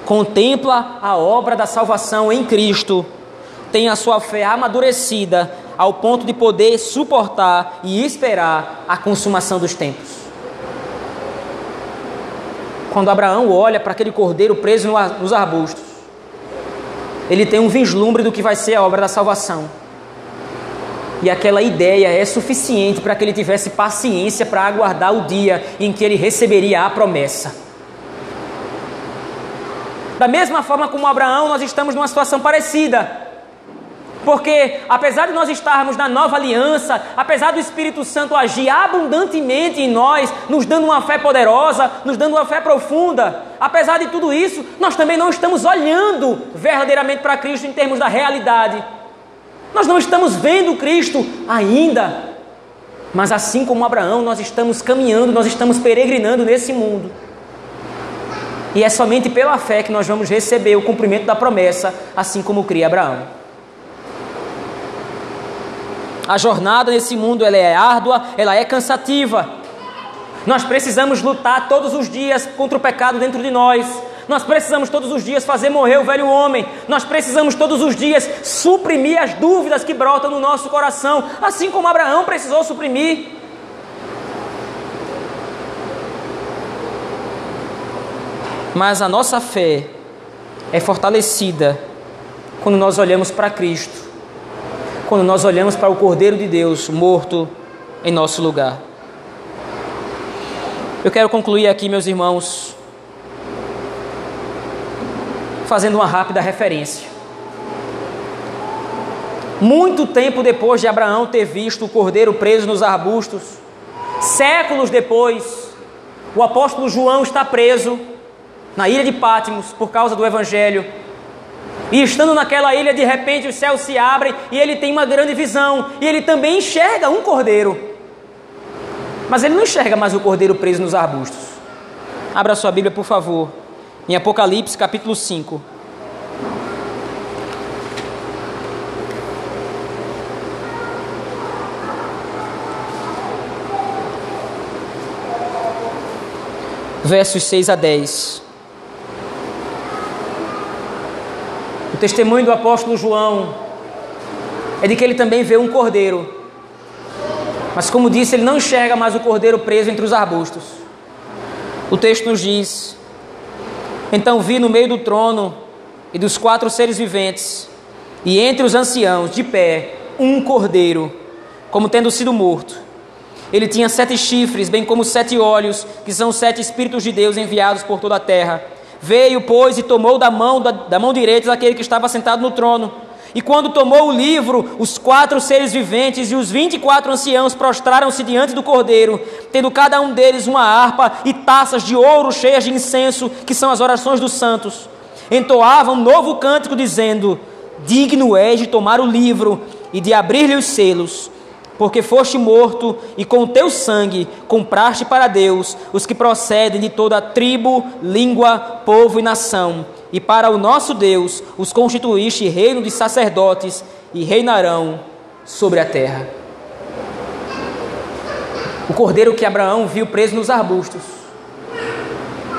contempla a obra da salvação em Cristo, tem a sua fé amadurecida ao ponto de poder suportar e esperar a consumação dos tempos. Quando Abraão olha para aquele cordeiro preso nos arbustos, ele tem um vislumbre do que vai ser a obra da salvação. E aquela ideia é suficiente para que ele tivesse paciência para aguardar o dia em que ele receberia a promessa. Da mesma forma como Abraão, nós estamos numa situação parecida. Porque, apesar de nós estarmos na nova aliança, apesar do Espírito Santo agir abundantemente em nós, nos dando uma fé poderosa, nos dando uma fé profunda, apesar de tudo isso, nós também não estamos olhando verdadeiramente para Cristo em termos da realidade. Nós não estamos vendo Cristo ainda. Mas assim como Abraão, nós estamos caminhando, nós estamos peregrinando nesse mundo. E é somente pela fé que nós vamos receber o cumprimento da promessa, assim como cria Abraão. A jornada nesse mundo ela é árdua, ela é cansativa. Nós precisamos lutar todos os dias contra o pecado dentro de nós. Nós precisamos todos os dias fazer morrer o velho homem. Nós precisamos todos os dias suprimir as dúvidas que brotam no nosso coração, assim como Abraão precisou suprimir. Mas a nossa fé é fortalecida quando nós olhamos para Cristo quando nós olhamos para o Cordeiro de Deus morto em nosso lugar. Eu quero concluir aqui, meus irmãos, fazendo uma rápida referência. Muito tempo depois de Abraão ter visto o cordeiro preso nos arbustos, séculos depois, o apóstolo João está preso na ilha de Pátimos por causa do evangelho. E estando naquela ilha, de repente os céus se abrem e ele tem uma grande visão. E ele também enxerga um cordeiro. Mas ele não enxerga mais o cordeiro preso nos arbustos. Abra sua Bíblia, por favor, em Apocalipse capítulo 5. Versos 6 a 10. Testemunho do apóstolo João é de que ele também vê um cordeiro. Mas, como disse, ele não enxerga mais o cordeiro preso entre os arbustos. O texto nos diz: Então vi no meio do trono e dos quatro seres viventes, e entre os anciãos, de pé, um cordeiro, como tendo sido morto. Ele tinha sete chifres, bem como sete olhos, que são sete Espíritos de Deus enviados por toda a terra. Veio, pois, e tomou da mão, da, da mão direita daquele que estava sentado no trono. E quando tomou o livro, os quatro seres viventes e os vinte e quatro anciãos prostraram-se diante do cordeiro, tendo cada um deles uma harpa e taças de ouro cheias de incenso, que são as orações dos santos. Entoavam um novo cântico, dizendo: Digno és de tomar o livro e de abrir-lhe os selos porque foste morto e com o teu sangue compraste para Deus os que procedem de toda tribo, língua, povo e nação, e para o nosso Deus os constituíste reino de sacerdotes e reinarão sobre a terra. O cordeiro que Abraão viu preso nos arbustos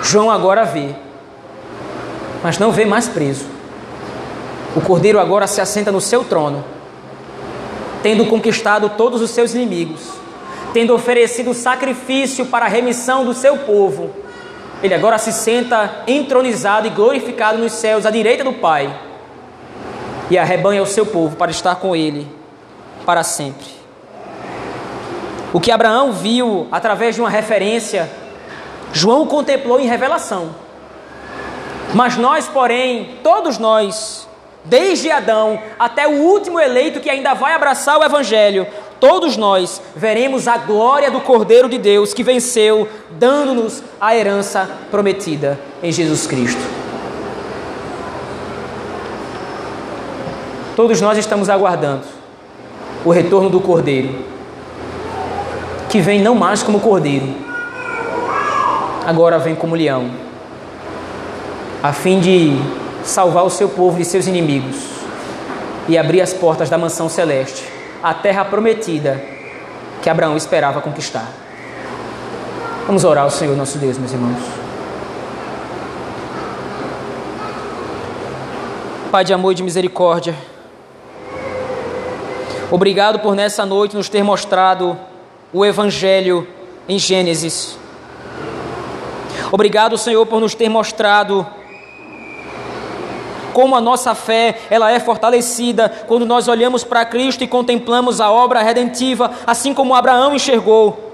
João agora vê, mas não vê mais preso. O cordeiro agora se assenta no seu trono, tendo conquistado todos os seus inimigos, tendo oferecido sacrifício para a remissão do seu povo. Ele agora se senta entronizado e glorificado nos céus, à direita do Pai, e arrebanha o seu povo para estar com ele para sempre. O que Abraão viu através de uma referência João contemplou em revelação. Mas nós, porém, todos nós, desde Adão até o último eleito que ainda vai abraçar o Evangelho, todos nós veremos a glória do Cordeiro de Deus que venceu, dando-nos a herança prometida em Jesus Cristo. Todos nós estamos aguardando o retorno do Cordeiro, que vem não mais como Cordeiro, agora vem como leão, a fim de salvar o seu povo de seus inimigos e abrir as portas da mansão celeste, a terra prometida que Abraão esperava conquistar. Vamos orar ao Senhor nosso Deus, meus irmãos. Pai de amor e de misericórdia, obrigado por nessa noite nos ter mostrado o Evangelho em Gênesis Obrigado, Senhor, por nos ter mostrado como a nossa fé ela é fortalecida quando nós olhamos para Cristo e contemplamos a obra redentiva, assim como Abraão enxergou.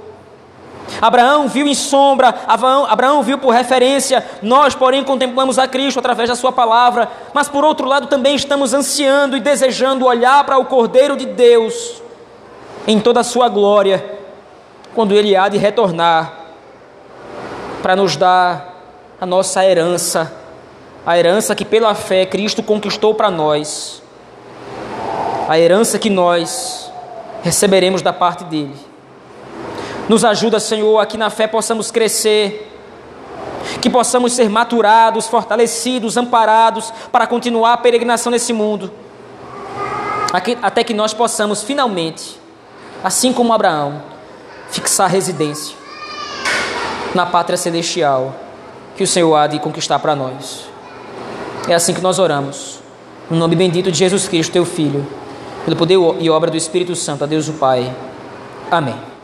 Abraão viu em sombra, Abraão viu por referência, nós, porém, contemplamos a Cristo através da Sua palavra, mas por outro lado também estamos ansiando e desejando olhar para o Cordeiro de Deus em toda a Sua glória, quando Ele há de retornar para nos dar a nossa herança, a herança que pela fé Cristo conquistou para nós, a herança que nós receberemos da parte dele. Nos ajuda, Senhor, a que na fé possamos crescer, que possamos ser maturados, fortalecidos, amparados para continuar a peregrinação nesse mundo, até que nós possamos finalmente, assim como Abraão, fixar residência na pátria celestial que o Senhor há de conquistar para nós. É assim que nós oramos. No nome bendito de Jesus Cristo, teu Filho, pelo poder e obra do Espírito Santo, a Deus o Pai. Amém.